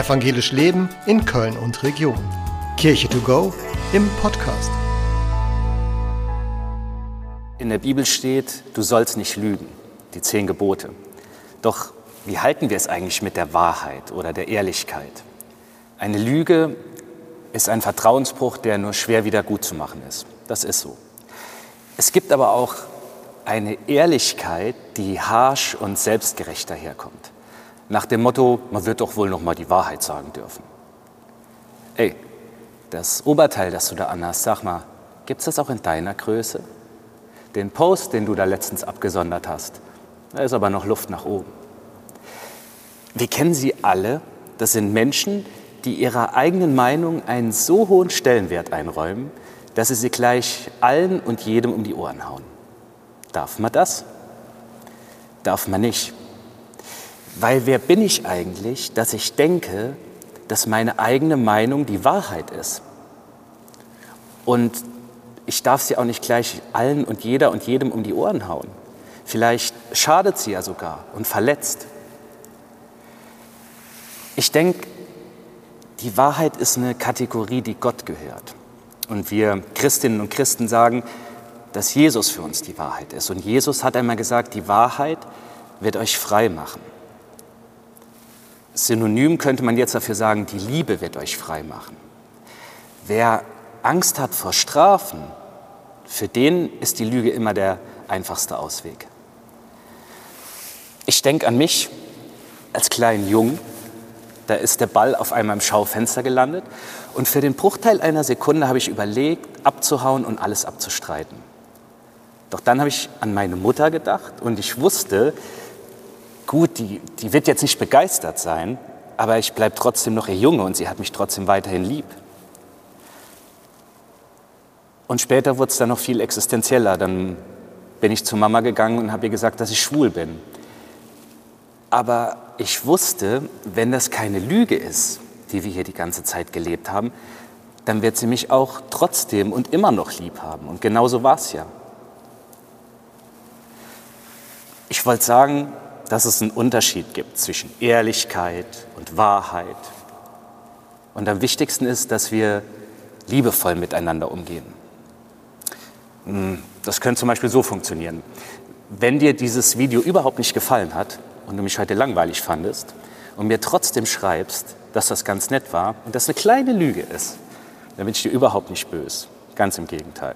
Evangelisch Leben in Köln und Region. Kirche to go im Podcast. In der Bibel steht, du sollst nicht lügen, die zehn Gebote. Doch wie halten wir es eigentlich mit der Wahrheit oder der Ehrlichkeit? Eine Lüge ist ein Vertrauensbruch, der nur schwer wieder gut zu machen ist. Das ist so. Es gibt aber auch eine Ehrlichkeit, die harsch und selbstgerecht daherkommt. Nach dem Motto, man wird doch wohl noch mal die Wahrheit sagen dürfen. Ey, das Oberteil, das du da anhast, sag mal, gibt's das auch in deiner Größe? Den Post, den du da letztens abgesondert hast, da ist aber noch Luft nach oben. Wir kennen sie alle. Das sind Menschen, die ihrer eigenen Meinung einen so hohen Stellenwert einräumen, dass sie sie gleich allen und jedem um die Ohren hauen. Darf man das? Darf man nicht. Weil wer bin ich eigentlich, dass ich denke, dass meine eigene Meinung die Wahrheit ist? Und ich darf sie auch nicht gleich allen und jeder und jedem um die Ohren hauen. Vielleicht schadet sie ja sogar und verletzt. Ich denke, die Wahrheit ist eine Kategorie, die Gott gehört. Und wir Christinnen und Christen sagen, dass Jesus für uns die Wahrheit ist. Und Jesus hat einmal gesagt, die Wahrheit wird euch frei machen. Synonym könnte man jetzt dafür sagen, die Liebe wird euch frei machen. Wer Angst hat vor Strafen, für den ist die Lüge immer der einfachste Ausweg. Ich denke an mich als kleinen Jungen. Da ist der Ball auf einmal im Schaufenster gelandet. Und für den Bruchteil einer Sekunde habe ich überlegt, abzuhauen und alles abzustreiten. Doch dann habe ich an meine Mutter gedacht und ich wusste, gut, die, die wird jetzt nicht begeistert sein, aber ich bleibe trotzdem noch ihr Junge und sie hat mich trotzdem weiterhin lieb. Und später wurde es dann noch viel existenzieller. Dann bin ich zu Mama gegangen und habe ihr gesagt, dass ich schwul bin. Aber ich wusste, wenn das keine Lüge ist, die wir hier die ganze Zeit gelebt haben, dann wird sie mich auch trotzdem und immer noch lieb haben. Und genauso war es ja. Ich wollte sagen, dass es einen Unterschied gibt zwischen Ehrlichkeit und Wahrheit. Und am wichtigsten ist, dass wir liebevoll miteinander umgehen. Hm, das könnte zum Beispiel so funktionieren. Wenn dir dieses Video überhaupt nicht gefallen hat und du mich heute langweilig fandest und mir trotzdem schreibst, dass das ganz nett war und das eine kleine Lüge ist, dann bin ich dir überhaupt nicht böse. Ganz im Gegenteil.